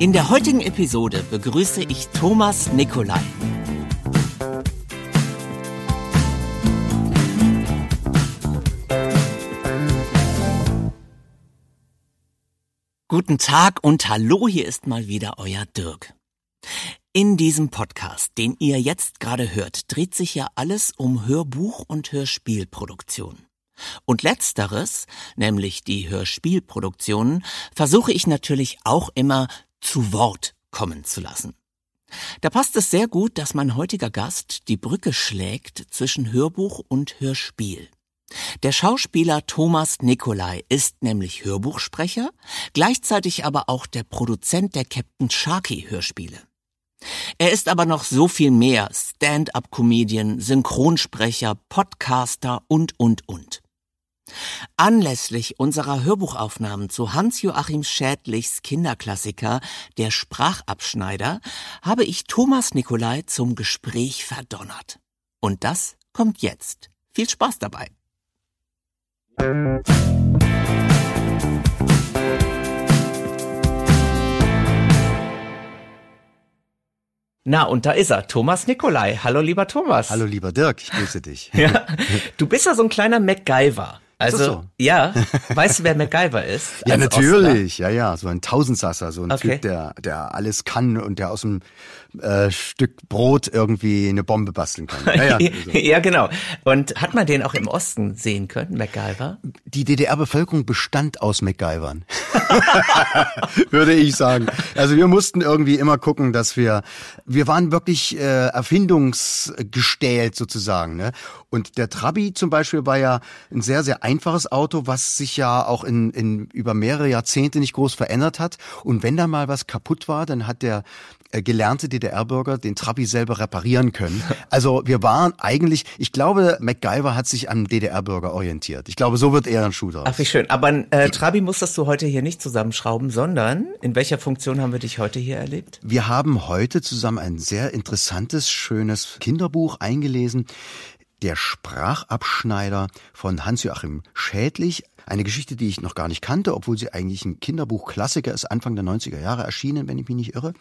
In der heutigen Episode begrüße ich Thomas Nikolai. Guten Tag und hallo, hier ist mal wieder euer Dirk. In diesem Podcast, den ihr jetzt gerade hört, dreht sich ja alles um Hörbuch und Hörspielproduktion. Und letzteres, nämlich die Hörspielproduktionen, versuche ich natürlich auch immer zu Wort kommen zu lassen. Da passt es sehr gut, dass mein heutiger Gast die Brücke schlägt zwischen Hörbuch und Hörspiel. Der Schauspieler Thomas Nikolai ist nämlich Hörbuchsprecher, gleichzeitig aber auch der Produzent der Captain Sharky Hörspiele. Er ist aber noch so viel mehr Stand-up-Comedian, Synchronsprecher, Podcaster und, und, und. Anlässlich unserer Hörbuchaufnahmen zu Hans-Joachim Schädlichs Kinderklassiker Der Sprachabschneider habe ich Thomas Nikolai zum Gespräch verdonnert. Und das kommt jetzt. Viel Spaß dabei. Na, und da ist er, Thomas Nikolai. Hallo, lieber Thomas. Hallo, lieber Dirk, ich grüße dich. ja, du bist ja so ein kleiner MacGyver. Also, so? ja, weißt du, wer MacGyver ist? Ja, natürlich, Ostler? ja, ja, so ein Tausendsasser, so ein Okay. Typ, der, der alles kann und der aus einem äh, Stück Brot irgendwie eine Bombe basteln kann. Ja, ja, so. ja, genau. Und hat man den auch im Osten sehen können, MacGyver? Die DDR-Bevölkerung bestand aus MacGyvern, würde ich sagen. Also wir mussten irgendwie immer gucken, dass wir, wir waren wirklich äh, erfindungsgestählt sozusagen. Ne? Und der Trabi zum Beispiel war ja ein sehr, sehr einfaches Auto, was sich ja auch in, in über mehrere Jahrzehnte nicht groß verändert hat. Und wenn da mal was kaputt war, dann hat der gelernte DDR-Bürger den Trabi selber reparieren können. Also wir waren eigentlich, ich glaube, MacGyver hat sich am DDR-Bürger orientiert. Ich glaube, so wird eher ein draus. Ach, wie schön. Aber ein äh, Trabi musstest du heute hier nicht zusammenschrauben, sondern in welcher Funktion haben wir dich heute hier erlebt? Wir haben heute zusammen ein sehr interessantes, schönes Kinderbuch eingelesen. Der Sprachabschneider von Hans-Joachim Schädlich. Eine Geschichte, die ich noch gar nicht kannte, obwohl sie eigentlich ein Kinderbuchklassiker ist, Anfang der 90er Jahre erschienen, wenn ich mich nicht irre.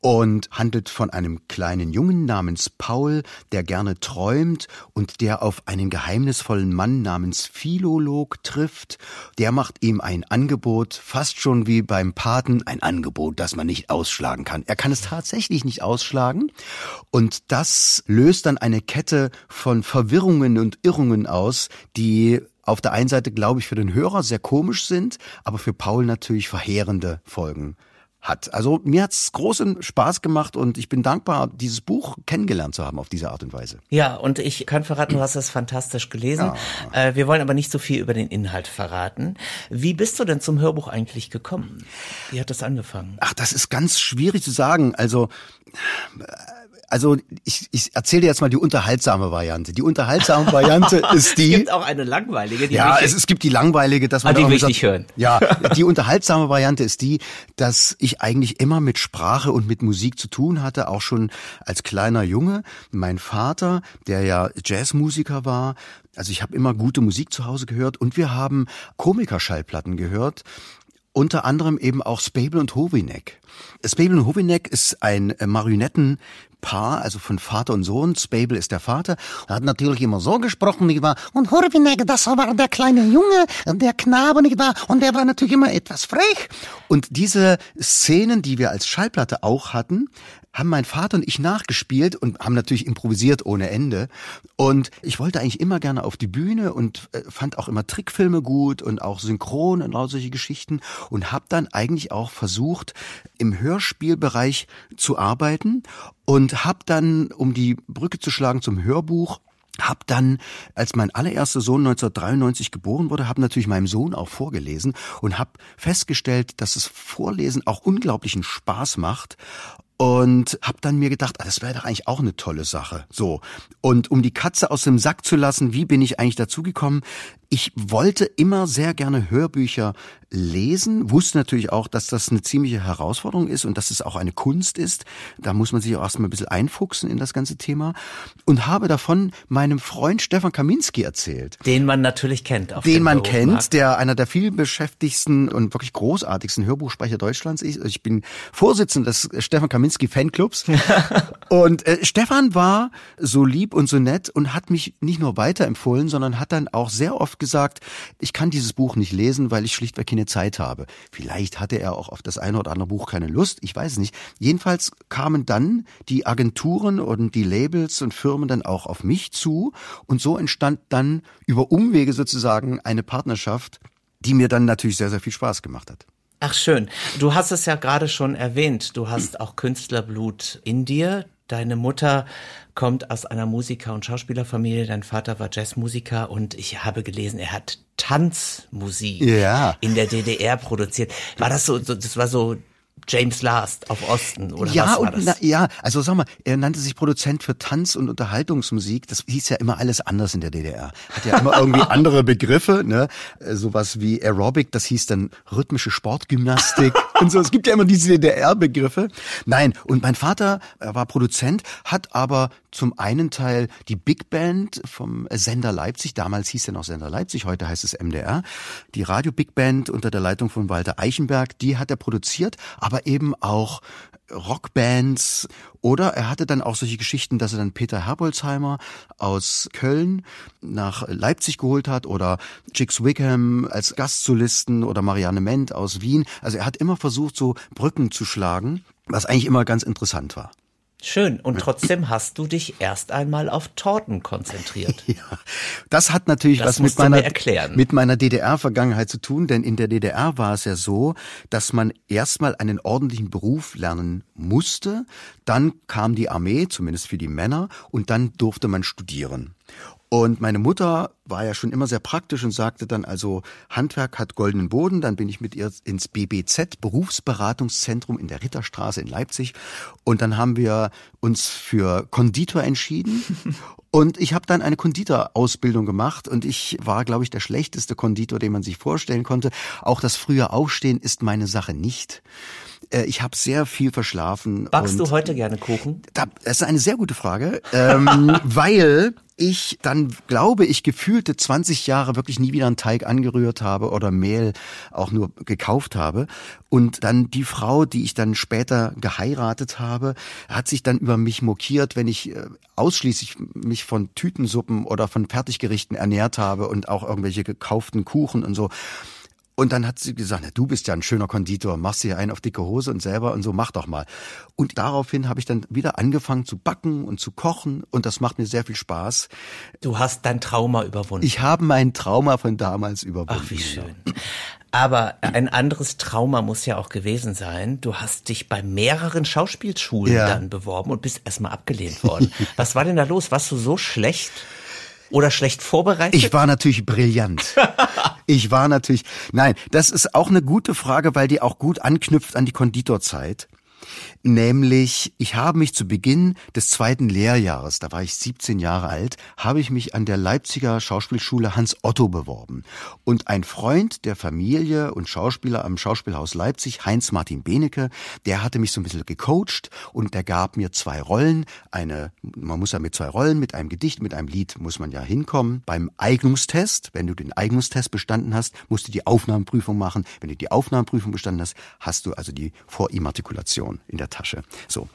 Und handelt von einem kleinen Jungen namens Paul, der gerne träumt und der auf einen geheimnisvollen Mann namens Philolog trifft. Der macht ihm ein Angebot, fast schon wie beim Paten, ein Angebot, das man nicht ausschlagen kann. Er kann es tatsächlich nicht ausschlagen. Und das löst dann eine Kette von Verwirrungen und Irrungen aus, die auf der einen Seite, glaube ich, für den Hörer sehr komisch sind, aber für Paul natürlich verheerende Folgen hat. Also mir hat's großen Spaß gemacht und ich bin dankbar, dieses Buch kennengelernt zu haben auf diese Art und Weise. Ja, und ich kann verraten, du hast es fantastisch gelesen. Äh, wir wollen aber nicht so viel über den Inhalt verraten. Wie bist du denn zum Hörbuch eigentlich gekommen? Wie hat das angefangen? Ach, das ist ganz schwierig zu sagen. Also also ich, ich erzähle dir jetzt mal die unterhaltsame Variante. Die unterhaltsame Variante ist Es die. gibt auch eine langweilige, die ja, es, es gibt die langweilige, dass man Ah, die will ich nicht hören. Ja, die unterhaltsame Variante ist die, dass ich eigentlich immer mit Sprache und mit Musik zu tun hatte, auch schon als kleiner Junge. Mein Vater, der ja Jazzmusiker war, also ich habe immer gute Musik zu Hause gehört und wir haben Komikerschallplatten gehört. Unter anderem eben auch Spable und Hovinek. Spable und Hovinek ist ein äh, Paar, also von Vater und Sohn. Spabel ist der Vater. Er hat natürlich immer so gesprochen, nicht wahr? Und Horvinek, das war der kleine Junge, der Knabe, nicht wahr? Und der war natürlich immer etwas frech. Und diese Szenen, die wir als Schallplatte auch hatten, haben mein Vater und ich nachgespielt und haben natürlich improvisiert ohne Ende. Und ich wollte eigentlich immer gerne auf die Bühne und äh, fand auch immer Trickfilme gut und auch Synchron und all solche Geschichten und habe dann eigentlich auch versucht, im Hörspielbereich zu arbeiten und habe dann, um die Brücke zu schlagen zum Hörbuch, hab dann, als mein allererster Sohn 1993 geboren wurde, habe natürlich meinem Sohn auch vorgelesen und habe festgestellt, dass das Vorlesen auch unglaublichen Spaß macht und habe dann mir gedacht, ah, das wäre doch eigentlich auch eine tolle Sache. So und um die Katze aus dem Sack zu lassen, wie bin ich eigentlich dazugekommen? Ich wollte immer sehr gerne Hörbücher lesen, wusste natürlich auch, dass das eine ziemliche Herausforderung ist und dass es auch eine Kunst ist. Da muss man sich auch erstmal ein bisschen einfuchsen in das ganze Thema und habe davon meinem Freund Stefan Kaminski erzählt. Den man natürlich kennt. Auf den man kennt, der einer der vielbeschäftigsten und wirklich großartigsten Hörbuchsprecher Deutschlands ist. Ich bin Vorsitzender des Stefan Kaminski Fanclubs. und äh, Stefan war so lieb und so nett und hat mich nicht nur weiterempfohlen, sondern hat dann auch sehr oft gesagt, ich kann dieses Buch nicht lesen, weil ich schlichtweg keine Zeit habe. Vielleicht hatte er auch auf das eine oder andere Buch keine Lust, ich weiß es nicht. Jedenfalls kamen dann die Agenturen und die Labels und Firmen dann auch auf mich zu und so entstand dann über Umwege sozusagen eine Partnerschaft, die mir dann natürlich sehr, sehr viel Spaß gemacht hat. Ach schön. Du hast es ja gerade schon erwähnt. Du hast auch Künstlerblut in dir. Deine Mutter kommt aus einer Musiker- und Schauspielerfamilie. Dein Vater war Jazzmusiker und ich habe gelesen, er hat Tanzmusik ja. in der DDR produziert. War das so, das war so James Last auf Osten oder ja, was war das? Na, ja, also sag mal, er nannte sich Produzent für Tanz- und Unterhaltungsmusik. Das hieß ja immer alles anders in der DDR. Hat ja immer irgendwie andere Begriffe, ne? Äh, sowas wie Aerobic, das hieß dann rhythmische Sportgymnastik und so. Es gibt ja immer diese DDR-Begriffe. Nein, und mein Vater er war Produzent, hat aber zum einen Teil die Big Band vom Sender Leipzig, damals hieß er noch Sender Leipzig, heute heißt es MDR, die Radio Big Band unter der Leitung von Walter Eichenberg, die hat er produziert, aber eben auch Rockbands oder er hatte dann auch solche Geschichten, dass er dann Peter Herbolzheimer aus Köln nach Leipzig geholt hat oder Chicks Wickham als Gastsolisten oder Marianne Ment aus Wien. Also er hat immer versucht, so Brücken zu schlagen, was eigentlich immer ganz interessant war. Schön. Und trotzdem hast du dich erst einmal auf Torten konzentriert. Ja, das hat natürlich das was mit meiner, mit meiner DDR-Vergangenheit zu tun, denn in der DDR war es ja so, dass man erstmal einen ordentlichen Beruf lernen musste, dann kam die Armee, zumindest für die Männer, und dann durfte man studieren. Und meine Mutter war ja schon immer sehr praktisch und sagte dann also, Handwerk hat goldenen Boden. Dann bin ich mit ihr ins BBZ, Berufsberatungszentrum in der Ritterstraße in Leipzig. Und dann haben wir uns für Konditor entschieden. Und ich habe dann eine Konditorausbildung gemacht und ich war, glaube ich, der schlechteste Konditor, den man sich vorstellen konnte. Auch das frühe Aufstehen ist meine Sache nicht. Äh, ich habe sehr viel verschlafen. Backst du heute gerne Kuchen? Das ist eine sehr gute Frage, ähm, weil ich dann, glaube ich, gefühlte 20 Jahre wirklich nie wieder einen Teig angerührt habe oder Mehl auch nur gekauft habe. Und dann die Frau, die ich dann später geheiratet habe, hat sich dann über mich mokiert, wenn ich äh, ausschließlich mich von Tütensuppen oder von Fertiggerichten ernährt habe und auch irgendwelche gekauften Kuchen und so. Und dann hat sie gesagt, na, du bist ja ein schöner Konditor, machst dir einen auf dicke Hose und selber und so, mach doch mal. Und daraufhin habe ich dann wieder angefangen zu backen und zu kochen und das macht mir sehr viel Spaß. Du hast dein Trauma überwunden. Ich habe mein Trauma von damals überwunden. Ach, wie schön. Aber ein anderes Trauma muss ja auch gewesen sein. Du hast dich bei mehreren Schauspielschulen ja. dann beworben und bist erstmal abgelehnt worden. Was war denn da los? Warst du so schlecht? Oder schlecht vorbereitet? Ich war natürlich brillant. Ich war natürlich, nein, das ist auch eine gute Frage, weil die auch gut anknüpft an die Konditorzeit. Nämlich, ich habe mich zu Beginn des zweiten Lehrjahres, da war ich 17 Jahre alt, habe ich mich an der Leipziger Schauspielschule Hans Otto beworben. Und ein Freund der Familie und Schauspieler am Schauspielhaus Leipzig, Heinz Martin Benecke, der hatte mich so ein bisschen gecoacht und der gab mir zwei Rollen. Eine, man muss ja mit zwei Rollen, mit einem Gedicht, mit einem Lied muss man ja hinkommen. Beim Eignungstest, wenn du den Eignungstest bestanden hast, musst du die Aufnahmeprüfung machen. Wenn du die Aufnahmeprüfung bestanden hast, hast du also die Vorimmatrikulation in der Tasche. So.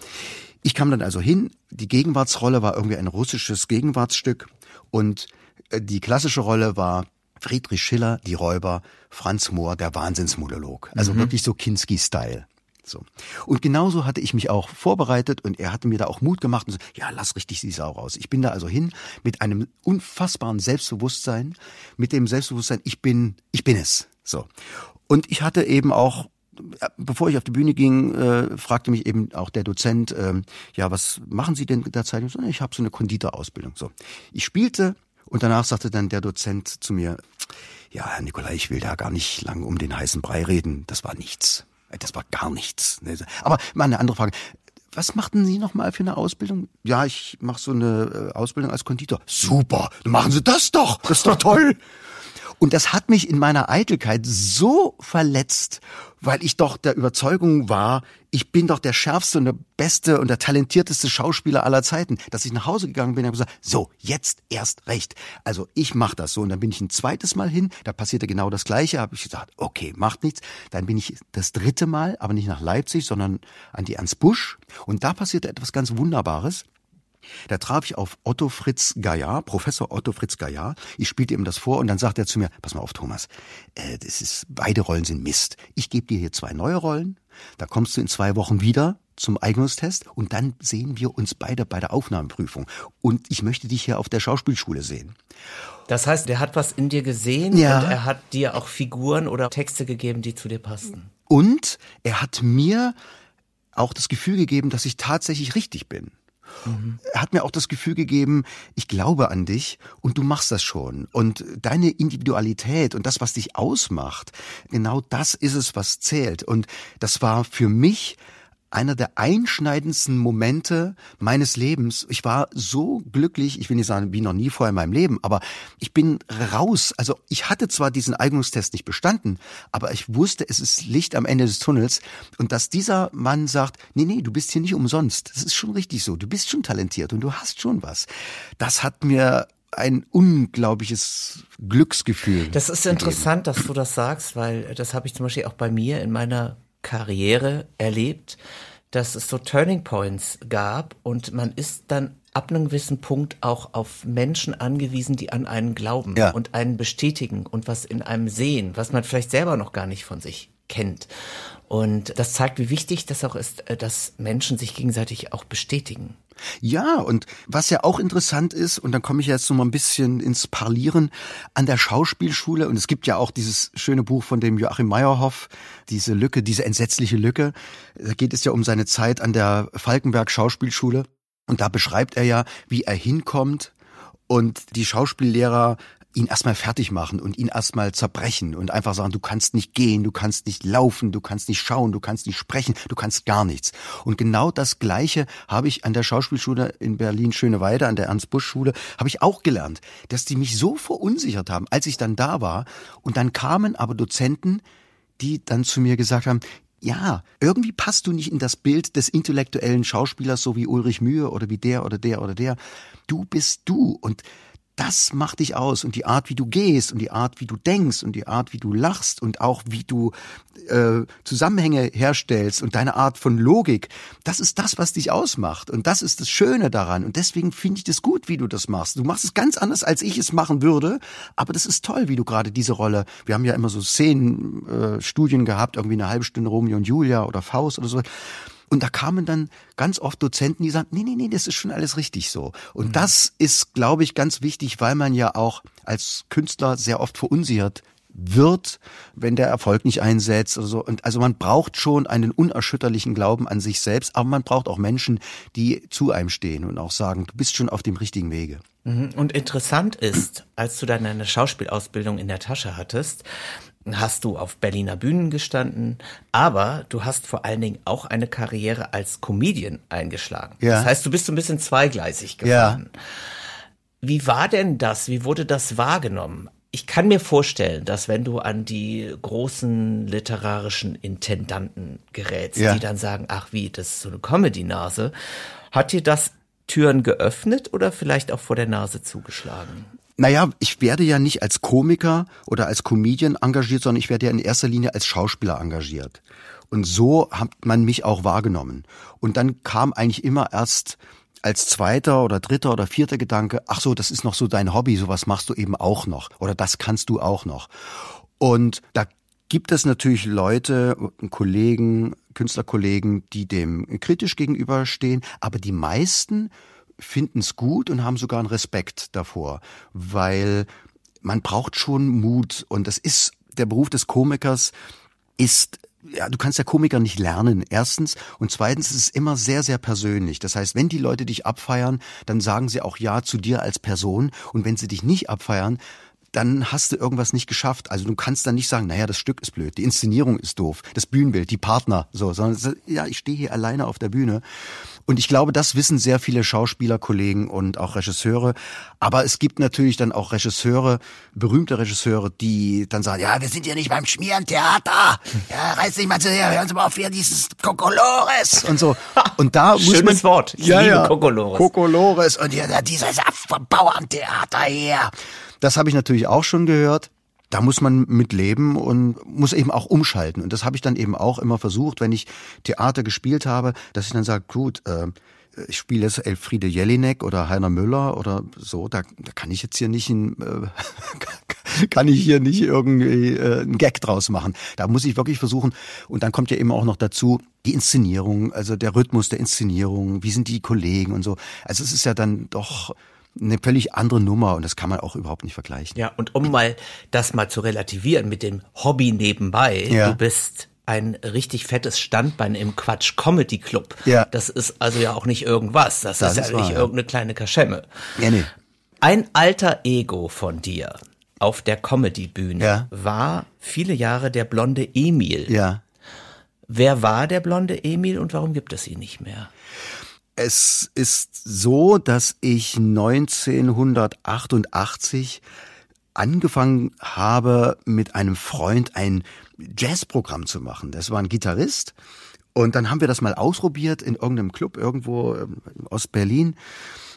Ich kam dann also hin, die Gegenwartsrolle war irgendwie ein russisches Gegenwartsstück und äh, die klassische Rolle war Friedrich Schiller, die Räuber, Franz Mohr, der Wahnsinnsmonolog. Also mhm. wirklich so Kinski-Style. So. Und genauso hatte ich mich auch vorbereitet und er hatte mir da auch Mut gemacht und so, ja, lass richtig die Sau raus. Ich bin da also hin mit einem unfassbaren Selbstbewusstsein, mit dem Selbstbewusstsein, ich bin, ich bin es. So. Und ich hatte eben auch bevor ich auf die Bühne ging, äh, fragte mich eben auch der Dozent, äh, ja, was machen Sie denn derzeit? Ich, so, ich habe so eine Konditorausbildung. So, ich spielte und danach sagte dann der Dozent zu mir, ja, Herr Nikolai, ich will da gar nicht lang um den heißen Brei reden. Das war nichts. Das war gar nichts. Aber mal eine andere Frage. Was machten Sie noch mal für eine Ausbildung? Ja, ich mache so eine äh, Ausbildung als Konditor. Super, dann machen Sie das doch. Das ist doch toll. Und das hat mich in meiner Eitelkeit so verletzt, weil ich doch der Überzeugung war, ich bin doch der schärfste und der beste und der talentierteste Schauspieler aller Zeiten, dass ich nach Hause gegangen bin und habe gesagt, so, jetzt erst recht. Also ich mache das so. Und dann bin ich ein zweites Mal hin, da passierte genau das Gleiche, habe ich gesagt, okay, macht nichts. Dann bin ich das dritte Mal, aber nicht nach Leipzig, sondern an die Ernst Busch. Und da passierte etwas ganz Wunderbares. Da traf ich auf Otto Fritz Gaillard, Professor Otto Fritz Gaillard. Ich spielte ihm das vor und dann sagt er zu mir, pass mal auf, Thomas, äh, das ist, beide Rollen sind Mist. Ich gebe dir hier zwei neue Rollen, da kommst du in zwei Wochen wieder zum Eignungstest und dann sehen wir uns beide bei der Aufnahmeprüfung. Und ich möchte dich hier auf der Schauspielschule sehen. Das heißt, der hat was in dir gesehen ja. und er hat dir auch Figuren oder Texte gegeben, die zu dir passten. Und er hat mir auch das Gefühl gegeben, dass ich tatsächlich richtig bin. Mhm. Hat mir auch das Gefühl gegeben, ich glaube an dich und du machst das schon. Und deine Individualität und das, was dich ausmacht, genau das ist es, was zählt. Und das war für mich einer der einschneidendsten Momente meines Lebens. Ich war so glücklich, ich will nicht sagen, wie noch nie vorher in meinem Leben, aber ich bin raus. Also ich hatte zwar diesen Eignungstest nicht bestanden, aber ich wusste, es ist Licht am Ende des Tunnels und dass dieser Mann sagt, nee, nee, du bist hier nicht umsonst. Das ist schon richtig so. Du bist schon talentiert und du hast schon was. Das hat mir ein unglaubliches Glücksgefühl. Das ist interessant, dass du das sagst, weil das habe ich zum Beispiel auch bei mir in meiner Karriere erlebt, dass es so Turning Points gab und man ist dann ab einem gewissen Punkt auch auf Menschen angewiesen, die an einen glauben ja. und einen bestätigen und was in einem sehen, was man vielleicht selber noch gar nicht von sich kennt. Und das zeigt, wie wichtig das auch ist, äh, dass Menschen sich gegenseitig auch bestätigen. Ja, und was ja auch interessant ist, und dann komme ich jetzt noch mal ein bisschen ins Parlieren, an der Schauspielschule, und es gibt ja auch dieses schöne Buch von dem Joachim Meyerhoff, diese Lücke, diese entsetzliche Lücke, da geht es ja um seine Zeit an der Falkenberg Schauspielschule. Und da beschreibt er ja, wie er hinkommt und die Schauspiellehrer ihn erstmal fertig machen und ihn erstmal zerbrechen und einfach sagen, du kannst nicht gehen, du kannst nicht laufen, du kannst nicht schauen, du kannst nicht sprechen, du kannst gar nichts. Und genau das Gleiche habe ich an der Schauspielschule in Berlin Schöneweide, an der Ernst-Busch-Schule, habe ich auch gelernt, dass die mich so verunsichert haben, als ich dann da war. Und dann kamen aber Dozenten, die dann zu mir gesagt haben, ja, irgendwie passt du nicht in das Bild des intellektuellen Schauspielers, so wie Ulrich Mühe oder wie der oder der oder der. Du bist du und das macht dich aus. Und die Art, wie du gehst und die Art, wie du denkst und die Art, wie du lachst und auch wie du äh, Zusammenhänge herstellst und deine Art von Logik, das ist das, was dich ausmacht. Und das ist das Schöne daran. Und deswegen finde ich das gut, wie du das machst. Du machst es ganz anders, als ich es machen würde, aber das ist toll, wie du gerade diese Rolle, wir haben ja immer so Szenenstudien äh, Studien gehabt, irgendwie eine halbe Stunde Romeo und Julia oder Faust oder so und da kamen dann ganz oft Dozenten, die sagten, nee, nee, nee, das ist schon alles richtig so. Und mhm. das ist, glaube ich, ganz wichtig, weil man ja auch als Künstler sehr oft verunsichert wird, wenn der Erfolg nicht einsetzt oder so. Und also man braucht schon einen unerschütterlichen Glauben an sich selbst, aber man braucht auch Menschen, die zu einem stehen und auch sagen, du bist schon auf dem richtigen Wege. Mhm. Und interessant ist, als du dann eine Schauspielausbildung in der Tasche hattest, hast du auf Berliner Bühnen gestanden, aber du hast vor allen Dingen auch eine Karriere als Comedian eingeschlagen. Ja. Das heißt, du bist so ein bisschen zweigleisig gefahren. Ja. Wie war denn das? Wie wurde das wahrgenommen? Ich kann mir vorstellen, dass wenn du an die großen literarischen Intendanten gerätst, ja. die dann sagen, ach wie, das ist so eine Comedy-Nase, hat dir das Türen geöffnet oder vielleicht auch vor der Nase zugeschlagen? Naja, ich werde ja nicht als Komiker oder als Comedian engagiert, sondern ich werde ja in erster Linie als Schauspieler engagiert. Und so hat man mich auch wahrgenommen. Und dann kam eigentlich immer erst als zweiter oder dritter oder vierter Gedanke, ach so, das ist noch so dein Hobby, sowas machst du eben auch noch oder das kannst du auch noch. Und da gibt es natürlich Leute, Kollegen, Künstlerkollegen, die dem kritisch gegenüberstehen, aber die meisten finden es gut und haben sogar einen Respekt davor, weil man braucht schon Mut und das ist der Beruf des Komikers ist ja, du kannst ja Komiker nicht lernen, erstens. Und zweitens ist es immer sehr, sehr persönlich. Das heißt, wenn die Leute dich abfeiern, dann sagen sie auch Ja zu dir als Person. Und wenn sie dich nicht abfeiern, dann hast du irgendwas nicht geschafft. Also du kannst dann nicht sagen, naja, das Stück ist blöd, die Inszenierung ist doof, das Bühnenbild, die Partner, so, sondern ja, ich stehe hier alleine auf der Bühne. Und ich glaube, das wissen sehr viele Schauspielerkollegen und auch Regisseure. Aber es gibt natürlich dann auch Regisseure, berühmte Regisseure, die dann sagen, ja, wir sind ja nicht beim Schmierentheater. Ja, reiß dich mal zu her, hören Sie mal auf hier dieses Kokolores und so. Und da muss Schönes man, Wort. Ich ja, liebe ja, Kokolores. Kokolores und hier Saft vom Bauerntheater hier. Das habe ich natürlich auch schon gehört. Da muss man mit leben und muss eben auch umschalten. Und das habe ich dann eben auch immer versucht, wenn ich Theater gespielt habe, dass ich dann sage, gut, äh, ich spiele jetzt Elfriede Jelinek oder Heiner Müller oder so, da, da kann ich jetzt hier nicht ein, äh, kann ich hier nicht irgendwie äh, einen Gag draus machen. Da muss ich wirklich versuchen. Und dann kommt ja eben auch noch dazu die Inszenierung, also der Rhythmus der Inszenierung, wie sind die Kollegen und so. Also es ist ja dann doch eine völlig andere Nummer und das kann man auch überhaupt nicht vergleichen. Ja, und um mal das mal zu relativieren mit dem Hobby nebenbei, Ja. du bist ein richtig fettes Standbein im Quatsch Comedy Club. Ja. Das ist also ja auch nicht irgendwas. Das, Das ist ja ist wahr, nicht ja. irgendeine kleine Kaschemme. Ja, nee. Ein alter Ego von dir auf der Comedy-Bühne Ja. war viele Jahre der blonde Emil. Ja. Wer war der blonde Emil und warum gibt es ihn nicht mehr? Es ist so, dass ich 1988 angefangen habe, mit einem Freund ein Jazzprogramm zu machen. Das war ein Gitarrist. Und dann haben wir das mal ausprobiert in irgendeinem Club irgendwo ähm, aus Berlin.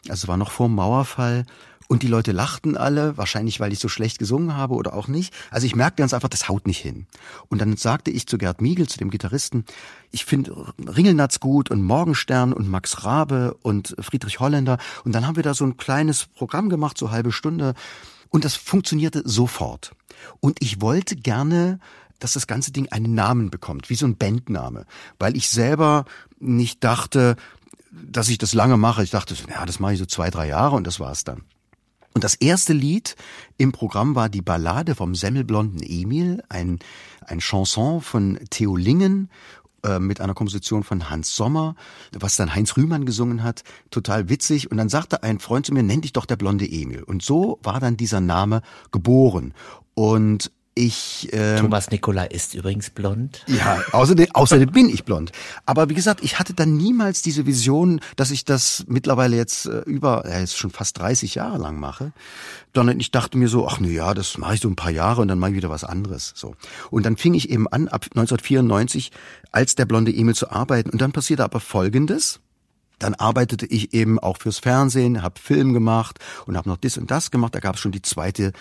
Also war noch vor dem Mauerfall. Und die Leute lachten alle, wahrscheinlich weil ich so schlecht gesungen habe oder auch nicht. Also ich merkte ganz einfach, das haut nicht hin. Und dann sagte ich zu Gerd Miegel, zu dem Gitarristen, ich finde Ringelnatz gut und Morgenstern und Max Rabe und Friedrich Holländer. Und dann haben wir da so ein kleines Programm gemacht, so halbe Stunde. Und das funktionierte sofort. Und ich wollte gerne dass das ganze Ding einen Namen bekommt, wie so ein Bandname, weil ich selber nicht dachte, dass ich das lange mache. Ich dachte, so, ja, das mache ich so zwei, drei Jahre und das war's dann. Und das erste Lied im Programm war die Ballade vom semmelblonden Emil, ein, ein Chanson von Theo Lingen äh, mit einer Komposition von Hans Sommer, was dann Heinz Rühmann gesungen hat, total witzig. Und dann sagte ein Freund zu mir, nenn dich doch der blonde Emil. Und so war dann dieser Name geboren. Und ich ähm, Thomas Nicolai ist übrigens blond. ja, außerdem, außerdem bin ich blond. Aber wie gesagt, ich hatte dann niemals diese Vision, dass ich das mittlerweile jetzt äh, über, ja, jetzt schon fast 30 Jahre lang mache, sondern ich dachte mir so, ach na ja, das mache ich so ein paar Jahre und dann mache ich wieder was anderes. So. Und dann fing ich eben an, ab 1994 als der blonde Emil zu arbeiten. Und dann passierte aber Folgendes. Dann arbeitete ich eben auch fürs Fernsehen, habe Film gemacht und habe noch das und das gemacht. Da gab es schon die zweite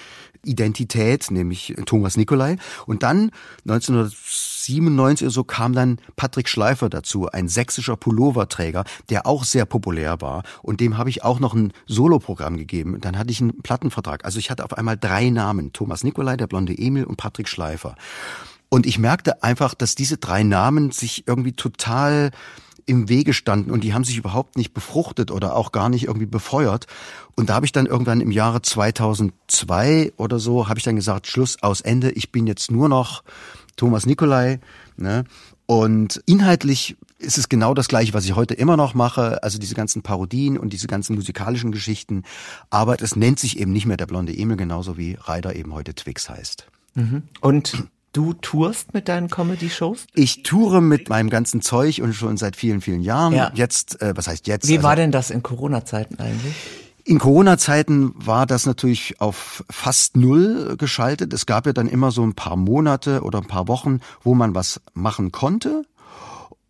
Identität, nämlich Thomas Nicolai. Und dann 1997 oder so kam dann Patrick Schleifer dazu, ein sächsischer Pulloverträger, der auch sehr populär war. Und dem habe ich auch noch ein Soloprogramm gegeben. Dann hatte ich einen Plattenvertrag. Also ich hatte auf einmal drei Namen. Thomas Nicolai, der blonde Emil und Patrick Schleifer. Und ich merkte einfach, dass diese drei Namen sich irgendwie total im Wege standen und die haben sich überhaupt nicht befruchtet oder auch gar nicht irgendwie befeuert. Und da habe ich dann irgendwann im Jahre 2002 oder so, habe ich dann gesagt, Schluss, aus Ende, ich bin jetzt nur noch Thomas Nicolai. Ne? Und inhaltlich ist es genau das gleiche, was ich heute immer noch mache, also diese ganzen Parodien und diese ganzen musikalischen Geschichten. Aber es nennt sich eben nicht mehr der blonde Emil, genauso wie Ryder eben heute Twix heißt. Und du tourst mit deinen Comedy-Shows? Ich toure mit meinem ganzen Zeug und schon seit vielen, vielen Jahren. Ja. Jetzt, äh, was heißt jetzt? Wie Also war denn das in Corona-Zeiten eigentlich? In Corona-Zeiten war das natürlich auf fast null geschaltet. Es gab ja dann immer so ein paar Monate oder ein paar Wochen, wo man was machen konnte.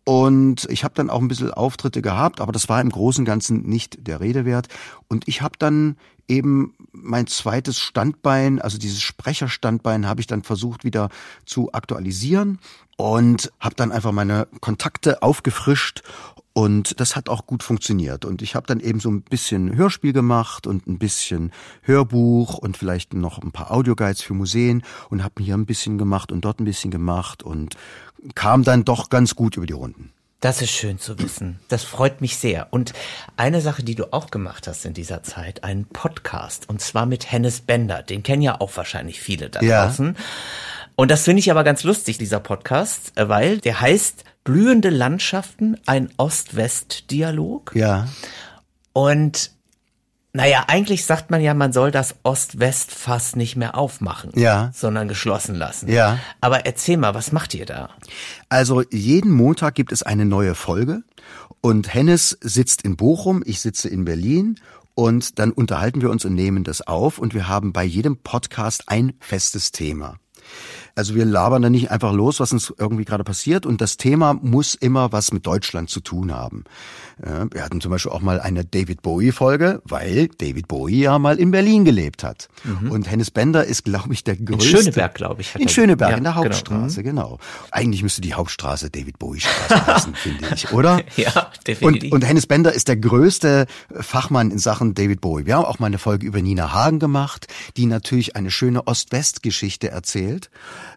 Und ich habe dann auch ein bisschen Auftritte gehabt, aber das war im Großen und Ganzen nicht der Rede wert. Und ich habe dann eben mein zweites Standbein, also dieses Sprecherstandbein, habe ich dann versucht wieder zu aktualisieren und habe dann einfach meine Kontakte aufgefrischt und das hat auch gut funktioniert. Und ich habe dann eben so ein bisschen Hörspiel gemacht und ein bisschen Hörbuch und vielleicht noch ein paar Audioguides für Museen und habe hier ein bisschen gemacht und dort ein bisschen gemacht und kam dann doch ganz gut über die Runden. Das ist schön zu wissen. Das freut mich sehr. Und eine Sache, die du auch gemacht hast in dieser Zeit, einen Podcast. Und zwar mit Hennes Bender. Den kennen ja auch wahrscheinlich viele da draußen. Ja. Und das finde ich aber ganz lustig, dieser Podcast, weil der heißt Blühende Landschaften, ein Ost-West-Dialog. Ja. Und naja, eigentlich sagt man ja, man soll das Ost-West-Fass nicht mehr aufmachen, ja. sondern geschlossen lassen. Ja. Aber erzähl mal, was macht ihr da? Also jeden Montag gibt es eine neue Folge und Hennes sitzt in Bochum, ich sitze in Berlin und dann unterhalten wir uns und nehmen das auf und wir haben bei jedem Podcast ein festes Thema. Also wir labern da nicht einfach los, was uns irgendwie gerade passiert. Und das Thema muss immer was mit Deutschland zu tun haben. Wir hatten zum Beispiel auch mal eine David Bowie-Folge, weil David Bowie ja mal in Berlin gelebt hat. Mhm. Und Hennes Bender ist, glaube ich, der größte. In Schöneberg, glaube ich. in Schöneberg, ja, in der genau. Hauptstraße, genau. genau. Eigentlich müsste die Hauptstraße David Bowie-Straße heißen, finde ich, oder? Ja, definitiv. Und, und Hennes Bender ist der größte Fachmann in Sachen David Bowie. Wir haben auch mal eine Folge über Nina Hagen gemacht, die natürlich eine schöne Ost-West-Geschichte erzählt.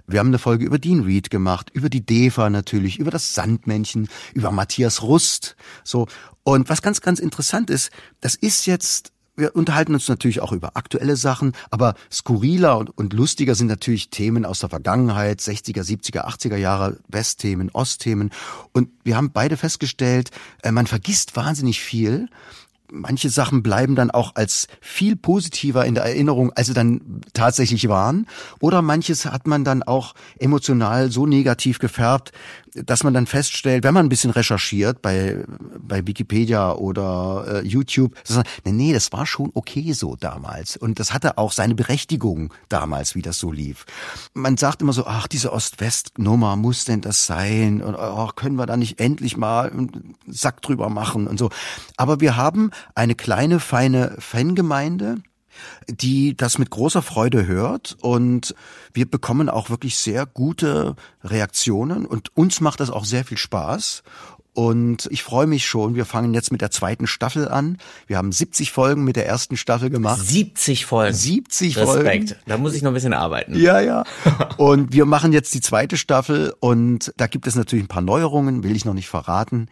Wir haben eine Folge über Dean Reed gemacht, über die Deva natürlich, über das Sandmännchen, über Matthias Rust. So. Und was ganz, ganz interessant ist, das ist jetzt wir unterhalten uns natürlich auch über aktuelle Sachen, aber skurriler und, und, lustiger sind natürlich Themen aus der Vergangenheit, 60er, 70er, 80er Jahre, Westthemen, Ostthemen. Und wir haben beide festgestellt, äh, man vergisst wahnsinnig viel manche Sachen bleiben dann auch als viel positiver in der Erinnerung, als sie dann tatsächlich waren. Oder manches hat man dann auch emotional so negativ gefärbt, dass man dann feststellt, wenn man ein bisschen recherchiert bei, bei Wikipedia oder äh, YouTube, dass man, nee, nee, das war schon okay so damals. Und das hatte auch seine Berechtigung damals, wie das so lief. Man sagt immer so, ach, diese Ost-West-Nummer, muss denn das sein? Und oh, können wir da nicht endlich mal einen Sack drüber machen und so. Aber wir haben eine kleine, feine Fangemeinde, die das mit großer Freude hört. Und wir bekommen auch wirklich sehr gute Reaktionen. Und uns macht das auch sehr viel Spaß und ich freue mich schon. Wir fangen jetzt mit der zweiten Staffel an. Wir haben 70 Folgen mit der ersten Staffel gemacht. 70 Folgen. 70 Respekt. Folgen. Respekt. Da muss ich noch ein bisschen arbeiten. Ja, ja. Und wir machen jetzt die zweite Staffel und da gibt es natürlich ein paar Neuerungen, will ich noch nicht verraten.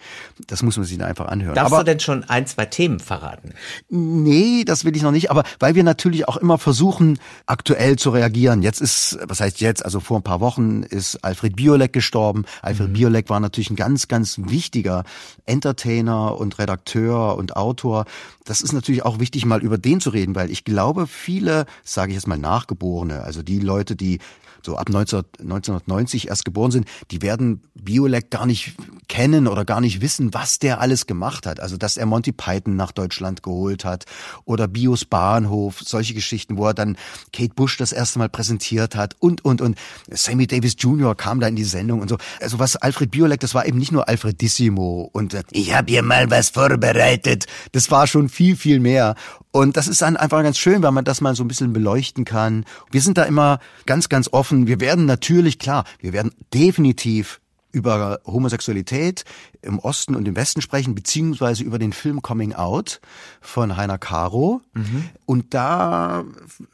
Das muss man sich dann einfach anhören. Darfst aber, du denn schon ein, zwei Themen verraten? Nee, das will ich noch nicht. Aber weil wir natürlich auch immer versuchen, aktuell zu reagieren. Jetzt ist, was heißt jetzt? Also vor ein paar Wochen ist Alfred Biolek gestorben. Alfred mhm. Biolek war natürlich ein ganz, ganz wichtiger wichtiger Entertainer und Redakteur und Autor. Das ist natürlich auch wichtig, mal über den zu reden, weil ich glaube, viele, sage ich jetzt mal, Nachgeborene, also die Leute, die so ab 19, 1990 erst geboren sind, die werden Biolek gar nicht kennen oder gar nicht wissen, was der alles gemacht hat. Also, dass er Monty Python nach Deutschland geholt hat oder Bios Bahnhof, solche Geschichten, wo er dann Kate Bush das erste Mal präsentiert hat und, und, und. Sammy Davis Jr. kam da in die Sendung und so. Also, was Alfred Biolek, das war eben nicht nur Alfredissimo und äh, ich habe hier mal was vorbereitet. Das war schon viel, viel mehr. Und das ist dann einfach ganz schön, weil man das mal so ein bisschen beleuchten kann. Wir sind da immer ganz, ganz offen. Wir werden natürlich, klar, wir werden definitiv über Homosexualität im Osten und im Westen sprechen, beziehungsweise über den Film Coming Out von Heiner Caro. Mhm. Und da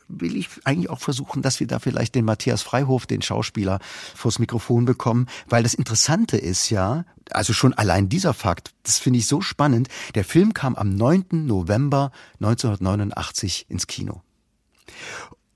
will ich eigentlich auch versuchen, dass wir da vielleicht den Matthias Freihof, den Schauspieler, vors Mikrofon bekommen, weil das Interessante ist ja, also schon allein dieser Fakt, das finde ich so spannend. Der Film kam am 9. November 1989 ins Kino.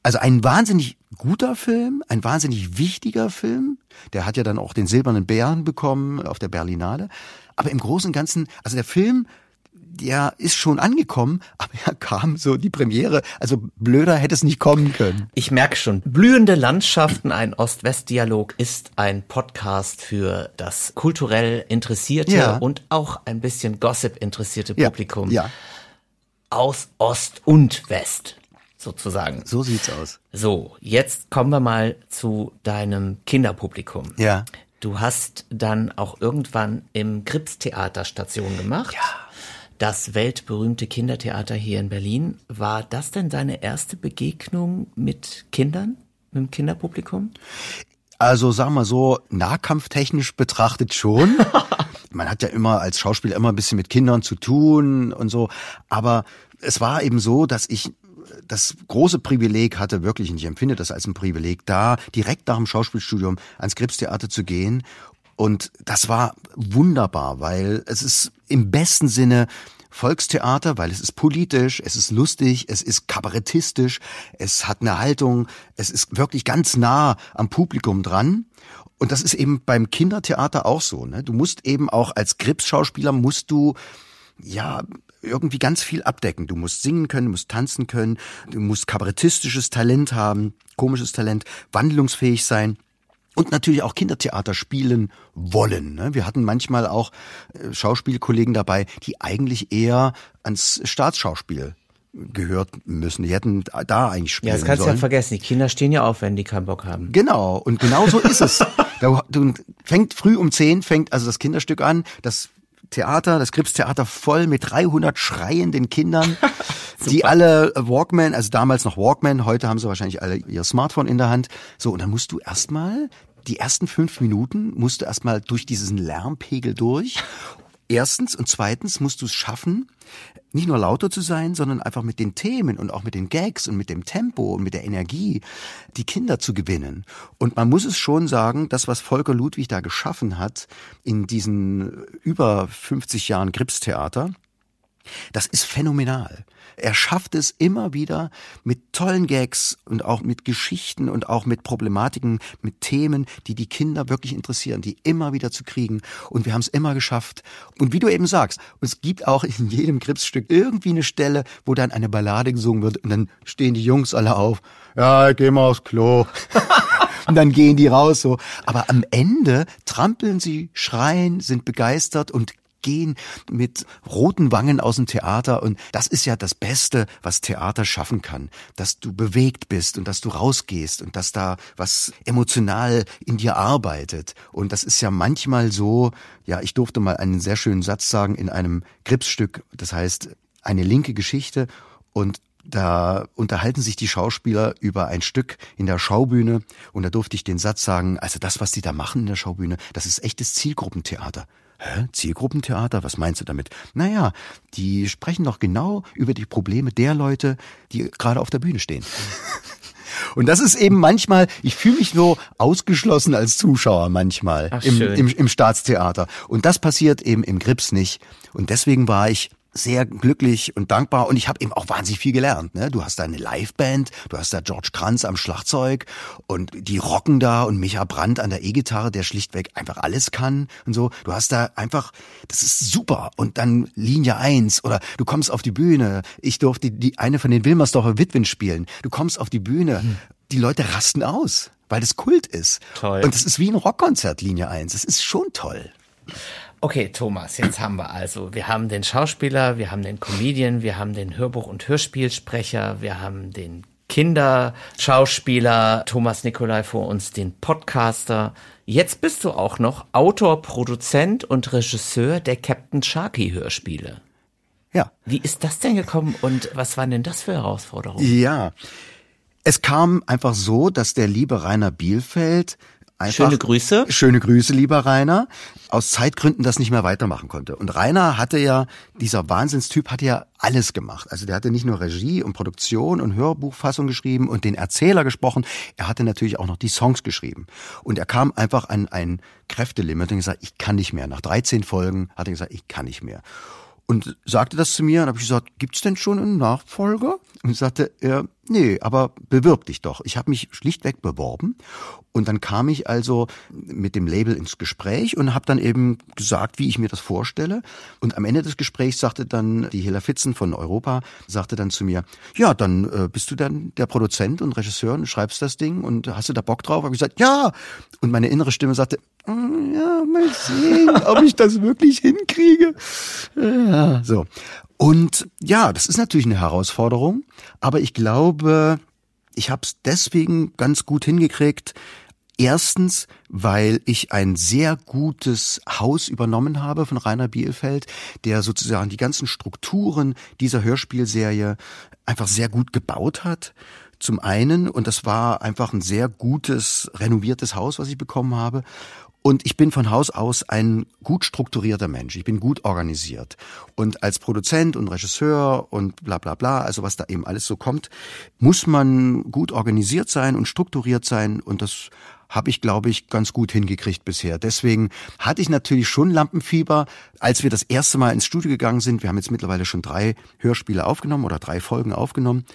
Also ein wahnsinnig guter Film, ein wahnsinnig wichtiger Film. Der hat ja dann auch den Silbernen Bären bekommen auf der Berlinale. Aber im Großen und Ganzen, also der Film der ist schon angekommen, aber er kam so die Premiere. Also blöder hätte es nicht kommen können. Ich merke schon. Blühende Landschaften, ein Ost-West-Dialog ist ein Podcast für das kulturell interessierte ja. und auch ein bisschen Gossip interessierte Publikum. Ja. ja. Aus Ost und West sozusagen. So sieht's aus. So, jetzt kommen wir mal zu deinem Kinderpublikum. Ja. Du hast dann auch irgendwann im Krips-Theater Station gemacht. Ja. Das weltberühmte Kindertheater hier in Berlin. War das denn deine erste Begegnung mit Kindern, mit dem Kinderpublikum? Also sagen wir so, nahkampftechnisch betrachtet schon. Man hat ja immer als Schauspieler immer ein bisschen mit Kindern zu tun und so. Aber es war eben so, dass ich das große Privileg hatte, wirklich, und ich empfinde das als ein Privileg, da direkt nach dem Schauspielstudium ans Krebstheater zu gehen. Und das war wunderbar, weil es ist im besten Sinne Volkstheater, weil es ist politisch, es ist lustig, es ist kabarettistisch, es hat eine Haltung, es ist wirklich ganz nah am Publikum dran. Und das ist eben beim Kindertheater auch so. Ne? Du musst eben auch als Grips-Schauspieler musst du ja irgendwie ganz viel abdecken. Du musst singen können, du musst tanzen können, du musst kabarettistisches Talent haben, komisches Talent, wandlungsfähig sein und natürlich auch Kindertheater spielen wollen. Ne? Wir hatten manchmal auch äh, Schauspielkollegen dabei, die eigentlich eher ans Staatsschauspiel gehört müssen. Die hätten da eigentlich spielen Ja, das kannst du ja vergessen. Die Kinder stehen ja auf, wenn die keinen Bock haben. Genau. Und genau so ist es. Du, fängt früh um zehn, fängt also das Kinderstück an. Das Theater, das Gripstheater voll mit 300 schreienden Kindern, die alle Walkman, also damals noch Walkman, heute haben sie wahrscheinlich alle ihr Smartphone in der Hand. So, und dann musst du erstmal die ersten fünf Minuten musst du erstmal durch diesen Lärmpegel durch Erstens und zweitens musst du es schaffen, nicht nur lauter zu sein, sondern einfach mit den Themen und auch mit den Gags und mit dem Tempo und mit der Energie die Kinder zu gewinnen. Und man muss es schon sagen, das, was Volker Ludwig da geschaffen hat in diesen über 50 Jahren Gripstheater, das ist phänomenal. Er schafft es immer wieder mit tollen Gags und auch mit Geschichten und auch mit Problematiken, mit Themen, die die Kinder wirklich interessieren, die immer wieder zu kriegen. Und wir haben es immer geschafft. Und wie du eben sagst, es gibt auch in jedem Gripsstück irgendwie eine Stelle, wo dann eine Ballade gesungen wird und dann stehen die Jungs alle auf. Ja, geh mal aufs Klo. und dann gehen die raus so. Aber am Ende trampeln sie, schreien, sind begeistert und gehen mit roten Wangen aus dem Theater. Und das ist ja das Beste, was Theater schaffen kann, dass du bewegt bist und dass du rausgehst und dass da was emotional in dir arbeitet. Und das ist ja manchmal so, ja, ich durfte mal einen sehr schönen Satz sagen in einem Gripsstück, das heißt eine linke Geschichte und da unterhalten sich die Schauspieler über ein Stück in der Schaubühne und da durfte ich den Satz sagen, also das, was die da machen in der Schaubühne, das ist echtes Zielgruppentheater. Hä? Zielgruppentheater? Was meinst du damit? Naja, die sprechen doch genau über die Probleme der Leute, die gerade auf der Bühne stehen. Und das ist eben manchmal, ich fühle mich so ausgeschlossen als Zuschauer manchmal Ach, im, im, im Staatstheater. Und das passiert eben im Grips nicht. Und deswegen war ich sehr glücklich und dankbar und ich habe eben auch wahnsinnig viel gelernt. Ne? Du hast da eine Liveband, du hast da George Kranz am Schlagzeug und die rocken da und Micha Brandt an der E-Gitarre, der schlichtweg einfach alles kann und so. Du hast da einfach, das ist super. Und dann Linie eins oder du kommst auf die Bühne. Ich durfte die eine von den Wilmersdorfer Witwen spielen. Du kommst auf die Bühne, hm. die Leute rasten aus, weil das Kult ist. Toll. Und das ist wie ein Rockkonzert, Linie eins. Das ist schon toll. Okay, Thomas, jetzt haben wir also, wir haben den Schauspieler, wir haben den Comedian, wir haben den Hörbuch- und Hörspielsprecher, wir haben den Kinderschauspieler Thomas Nikolai vor uns, den Podcaster. Jetzt bist du auch noch Autor, Produzent und Regisseur der Captain Sharky Hörspiele. Ja. Wie ist das denn gekommen und was waren denn das für Herausforderungen? Ja. Es kam einfach so, dass der liebe Rainer Bielfeld Einfach schöne Grüße. Schöne Grüße, lieber Rainer. Aus Zeitgründen das nicht mehr weitermachen konnte. Und Rainer hatte ja, dieser Wahnsinnstyp hatte ja alles gemacht. Also der hatte nicht nur Regie und Produktion und Hörbuchfassung geschrieben und den Erzähler gesprochen. Er hatte natürlich auch noch die Songs geschrieben. Und er kam einfach an ein Kräftelimit und gesagt, ich kann nicht mehr. Nach 13 Folgen hat er gesagt, ich kann nicht mehr und sagte das zu mir und habe ich gesagt, gibt's denn schon einen Nachfolger? Und sagte er, nee, aber bewirb dich doch. Ich habe mich schlichtweg beworben und dann kam ich also mit dem Label ins Gespräch und habe dann eben gesagt, wie ich mir das vorstelle. Und am Ende des Gesprächs sagte dann die Hela Fitzen von Europa, sagte dann zu mir, ja, dann äh, bist du dann der Produzent und Regisseur und schreibst das Ding und hast du da Bock drauf? Habe ich gesagt, ja. Und meine innere Stimme sagte, mm, ja, mal sehen, ob ich das wirklich hinkriege. Ja, so. Und ja, das ist natürlich eine Herausforderung, aber ich glaube, ich habe es deswegen ganz gut hingekriegt. Erstens, weil ich ein sehr gutes Haus übernommen habe von Rainer Bielfeld, der sozusagen die ganzen Strukturen dieser Hörspielserie einfach sehr gut gebaut hat. Zum einen, und das war einfach ein sehr gutes, renoviertes Haus, was ich bekommen habe. Und ich bin von Haus aus ein gut strukturierter Mensch. Ich bin gut organisiert. Und als Produzent und Regisseur und bla bla bla, also was da eben alles so kommt, muss man gut organisiert sein und strukturiert sein. Und das habe ich, glaube ich, ganz gut hingekriegt bisher. Deswegen hatte ich natürlich schon Lampenfieber, als wir das erste Mal ins Studio gegangen sind. Wir haben jetzt mittlerweile schon drei Hörspiele aufgenommen oder drei Folgen aufgenommen.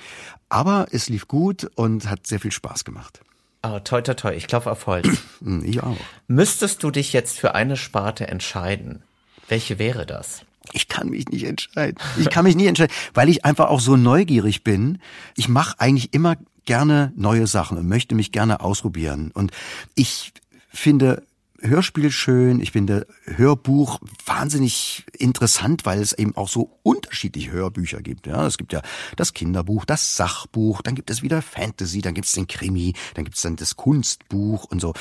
Aber es lief gut und hat sehr viel Spaß gemacht. Oh, toi, toi, toi. Ich glaube auf Holz. Hm, ich auch. Müsstest du dich jetzt für eine Sparte entscheiden? Welche wäre das? Ich kann mich nicht entscheiden. Ich kann mich nie entscheiden, weil ich einfach auch so neugierig bin. Ich mache eigentlich immer gerne neue Sachen und möchte mich gerne ausprobieren. Und ich finde Hörspiel schön, ich finde Hörbuch wahnsinnig interessant, weil es eben auch so unterschiedliche Hörbücher gibt. Ja, es gibt ja das Kinderbuch, das Sachbuch, dann gibt es wieder Fantasy, dann gibt es den Krimi, dann gibt es dann das Kunstbuch und so.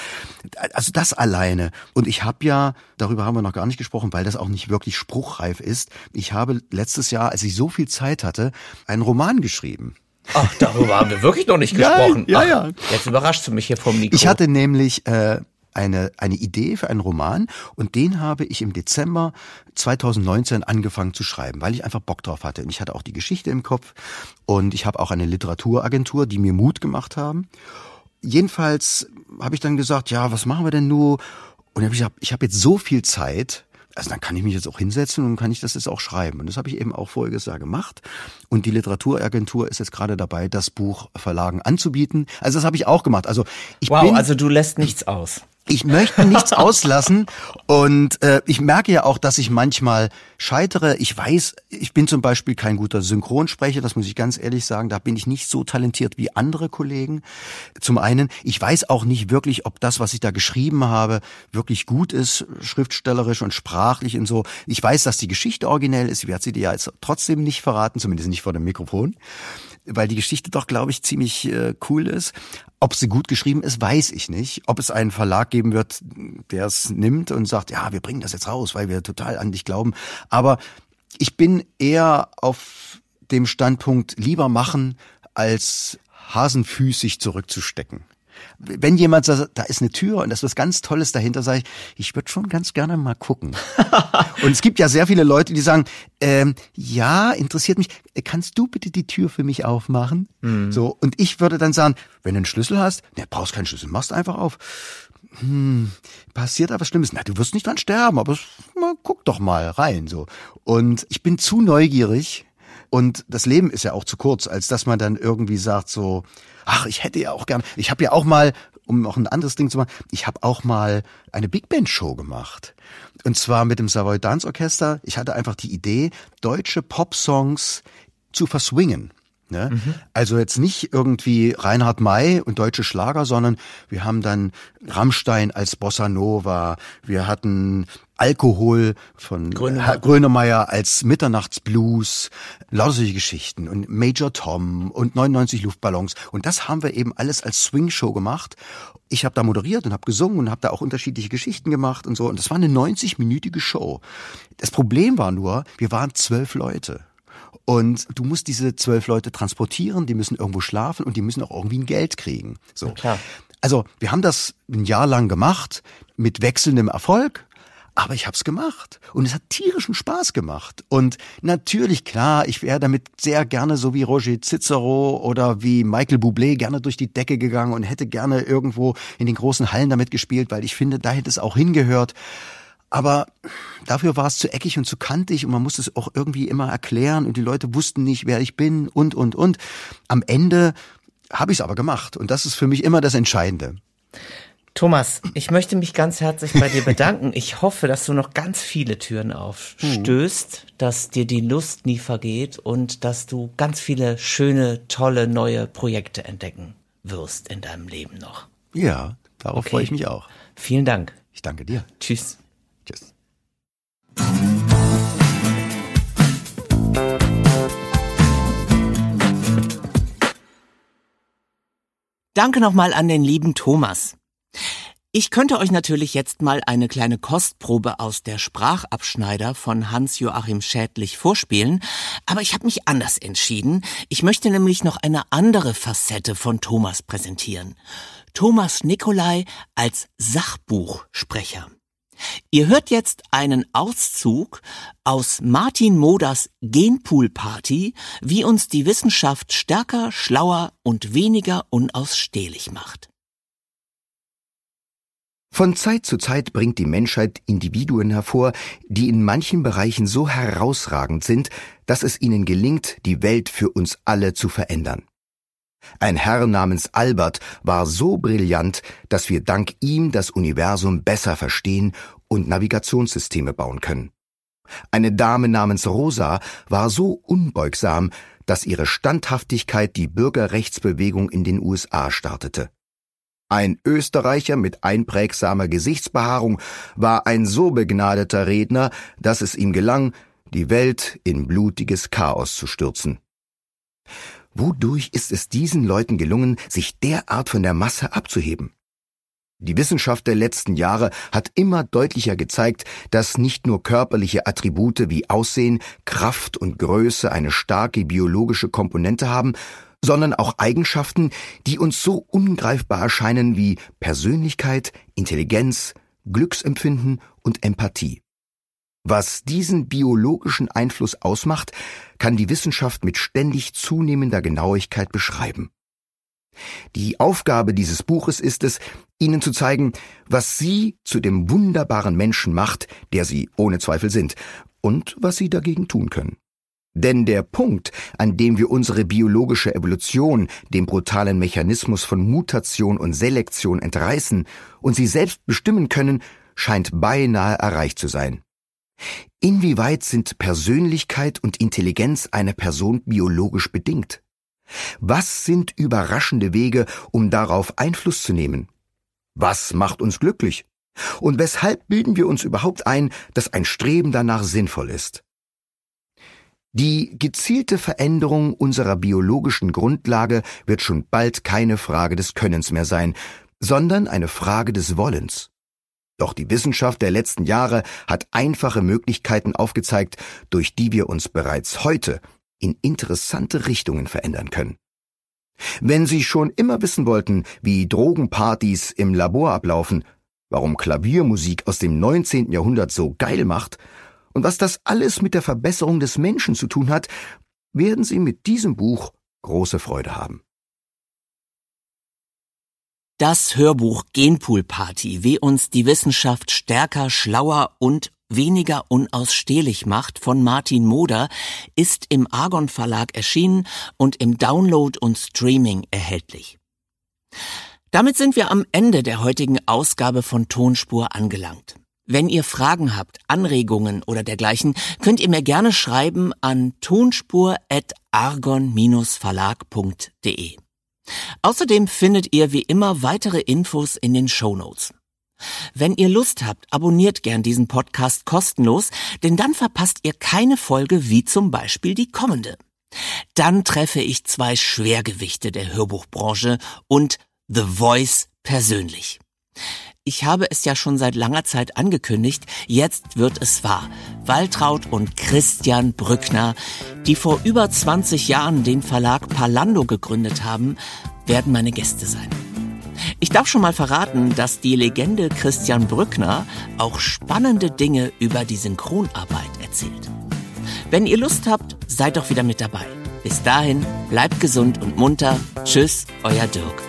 Also das alleine. Und ich habe ja, darüber haben wir noch gar nicht gesprochen, weil das auch nicht wirklich spruchreif ist. Ich habe letztes Jahr, als ich so viel Zeit hatte, einen Roman geschrieben. Ach, darüber haben wir wirklich noch nicht gesprochen. Ja, ja, ja. Ach, jetzt überraschst du mich hier vom Mikro. Ich hatte nämlich äh, eine, eine Idee für einen Roman und den habe ich im Dezember 2019 angefangen zu schreiben, weil ich einfach Bock drauf hatte. Und ich hatte auch die Geschichte im Kopf und ich habe auch eine Literaturagentur, die mir Mut gemacht haben. Jedenfalls habe ich dann gesagt, ja, was machen wir denn nur? Und ich gesagt, ich habe jetzt so viel Zeit, also dann kann ich mich jetzt auch hinsetzen und kann ich das jetzt auch schreiben. Und das habe ich eben auch voriges Jahr gemacht. Und die Literaturagentur ist jetzt gerade dabei, das Buch Verlagen anzubieten. Also das habe ich auch gemacht. Also ich wow, bin, also du lässt nichts aus. Ich möchte nichts auslassen und äh, ich merke ja auch, dass ich manchmal scheitere. Ich weiß, ich bin zum Beispiel kein guter Synchronsprecher, das muss ich ganz ehrlich sagen. Da bin ich nicht so talentiert wie andere Kollegen. Zum einen, ich weiß auch nicht wirklich, ob das, was ich da geschrieben habe, wirklich gut ist, schriftstellerisch und sprachlich und so. Ich weiß, dass die Geschichte originell ist. Ich werde sie dir ja jetzt trotzdem nicht verraten, zumindest nicht vor dem Mikrofon weil die Geschichte doch, glaube ich, ziemlich äh, cool ist. Ob sie gut geschrieben ist, weiß ich nicht. Ob es einen Verlag geben wird, der es nimmt und sagt, ja, wir bringen das jetzt raus, weil wir total an dich glauben. Aber ich bin eher auf dem Standpunkt lieber machen, als hasenfüßig zurückzustecken wenn jemand sagt, da ist eine Tür und da ist was ganz Tolles dahinter, sage ich, ich würde schon ganz gerne mal gucken. und es gibt ja sehr viele Leute, die sagen, ähm, ja, interessiert mich, kannst du bitte die Tür für mich aufmachen? Mhm. So, und ich würde dann sagen, wenn du einen Schlüssel hast, ne, brauchst keinen Schlüssel, machst einfach auf. Hm, passiert da was Schlimmes? Na, du wirst nicht dran sterben, aber mal, guck doch mal rein, so. Und ich bin zu neugierig, und das Leben ist ja auch zu kurz, als dass man dann irgendwie sagt so, ach, ich hätte ja auch gern, ich habe ja auch mal, um noch ein anderes Ding zu machen, ich habe auch mal eine Big Band Show gemacht. Und zwar mit dem Savoy Dance Orchester. Ich hatte einfach die Idee, deutsche Pop-Songs zu verswingen. Ne? Mhm. Also jetzt nicht irgendwie Reinhard May und deutsche Schlager, sondern wir haben dann Rammstein als Bossa Nova, wir hatten Alkohol von Grönemeyer, Grönemeyer als Mitternachtsblues, lauter solche Geschichten und Major Tom und 99 Luftballons und das haben wir eben alles als Swing-Show gemacht. Ich habe da moderiert und habe gesungen und habe da auch unterschiedliche Geschichten gemacht und so und das war eine 90-minütige Show. Das Problem war nur, wir waren zwölf Leute. Und du musst diese zwölf Leute transportieren, die müssen irgendwo schlafen und die müssen auch irgendwie ein Geld kriegen. So. klar. Also wir haben das ein Jahr lang gemacht mit wechselndem Erfolg. Aber ich hab's gemacht und es hat tierischen Spaß gemacht. Und natürlich, klar, ich wäre damit sehr gerne so wie Roger Cicero oder wie Michael Bublé gerne durch die Decke gegangen und hätte gerne irgendwo in den großen Hallen damit gespielt, weil ich finde, da hätte es auch hingehört. Aber dafür war es zu eckig und zu kantig und man musste es auch irgendwie immer erklären und die Leute wussten nicht, wer ich bin und, und, und. Am Ende habe ich es aber gemacht und das ist für mich immer das Entscheidende. Thomas, ich möchte mich ganz herzlich bei dir bedanken. Ich hoffe, dass du noch ganz viele Türen aufstößt, mhm. dass dir die Lust nie vergeht und dass du ganz viele schöne, tolle, neue Projekte entdecken wirst in deinem Leben noch. Ja, darauf okay. freue ich mich auch. Vielen Dank. Ich danke dir. Tschüss. Tschüss. Danke nochmal an den lieben Thomas. Ich könnte euch natürlich jetzt mal eine kleine Kostprobe aus der Sprachabschneider von Hans-Joachim Schädlich vorspielen, aber ich habe mich anders entschieden. Ich möchte nämlich noch eine andere Facette von Thomas präsentieren. Thomas Nikolai als Sachbuchsprecher. Ihr hört jetzt einen Auszug aus Martin Moders Genpool Party, wie uns die Wissenschaft stärker, schlauer und weniger unausstehlich macht. Von Zeit zu Zeit bringt die Menschheit Individuen hervor, die in manchen Bereichen so herausragend sind, dass es ihnen gelingt, die Welt für uns alle zu verändern. Ein Herr namens Albert war so brillant, dass wir dank ihm das Universum besser verstehen und Navigationssysteme bauen können. Eine Dame namens Rosa war so unbeugsam, dass ihre Standhaftigkeit die Bürgerrechtsbewegung in den USA startete. Ein Österreicher mit einprägsamer Gesichtsbehaarung war ein so begnadeter Redner, dass es ihm gelang, die Welt in blutiges Chaos zu stürzen. Wodurch ist es diesen Leuten gelungen, sich derart von der Masse abzuheben? Die Wissenschaft der letzten Jahre hat immer deutlicher gezeigt, dass nicht nur körperliche Attribute wie Aussehen, Kraft und Größe eine starke biologische Komponente haben, sondern auch Eigenschaften, die uns so ungreifbar erscheinen wie Persönlichkeit, Intelligenz, Glücksempfinden und Empathie. Was diesen biologischen Einfluss ausmacht, kann die Wissenschaft mit ständig zunehmender Genauigkeit beschreiben. Die Aufgabe dieses Buches ist es, Ihnen zu zeigen, was Sie zu dem wunderbaren Menschen macht, der Sie ohne Zweifel sind, und was Sie dagegen tun können. Denn der Punkt, an dem wir unsere biologische Evolution dem brutalen Mechanismus von Mutation und Selektion entreißen und sie selbst bestimmen können, scheint beinahe erreicht zu sein. Inwieweit sind Persönlichkeit und Intelligenz einer Person biologisch bedingt? Was sind überraschende Wege, um darauf Einfluss zu nehmen? Was macht uns glücklich? Und weshalb bilden wir uns überhaupt ein, dass ein Streben danach sinnvoll ist? Die gezielte Veränderung unserer biologischen Grundlage wird schon bald keine Frage des Könnens mehr sein, sondern eine Frage des Wollens. Doch die Wissenschaft der letzten Jahre hat einfache Möglichkeiten aufgezeigt, durch die wir uns bereits heute in interessante Richtungen verändern können. Wenn Sie schon immer wissen wollten, wie Drogenpartys im Labor ablaufen, warum Klaviermusik aus dem 19. Jahrhundert so geil macht und was das alles mit der Verbesserung des Menschen zu tun hat, werden Sie mit diesem Buch große Freude haben. Das Hörbuch Genpool Party, wie uns die Wissenschaft stärker, schlauer und weniger unausstehlich macht von Martin Moder, ist im Argon Verlag erschienen und im Download und Streaming erhältlich. Damit sind wir am Ende der heutigen Ausgabe von Tonspur angelangt. Wenn ihr Fragen habt, Anregungen oder dergleichen, könnt ihr mir gerne schreiben an tonspur.argon-verlag.de. Außerdem findet ihr wie immer weitere Infos in den Show Notes. Wenn ihr Lust habt, abonniert gern diesen Podcast kostenlos, denn dann verpasst ihr keine Folge wie zum Beispiel die kommende. Dann treffe ich zwei Schwergewichte der Hörbuchbranche und The Voice persönlich. Ich habe es ja schon seit langer Zeit angekündigt, jetzt wird es wahr. Waltraud und Christian Brückner, die vor über 20 Jahren den Verlag Palando gegründet haben, werden meine Gäste sein. Ich darf schon mal verraten, dass die Legende Christian Brückner auch spannende Dinge über die Synchronarbeit erzählt. Wenn ihr Lust habt, seid doch wieder mit dabei. Bis dahin, bleibt gesund und munter. Tschüss, euer Dirk.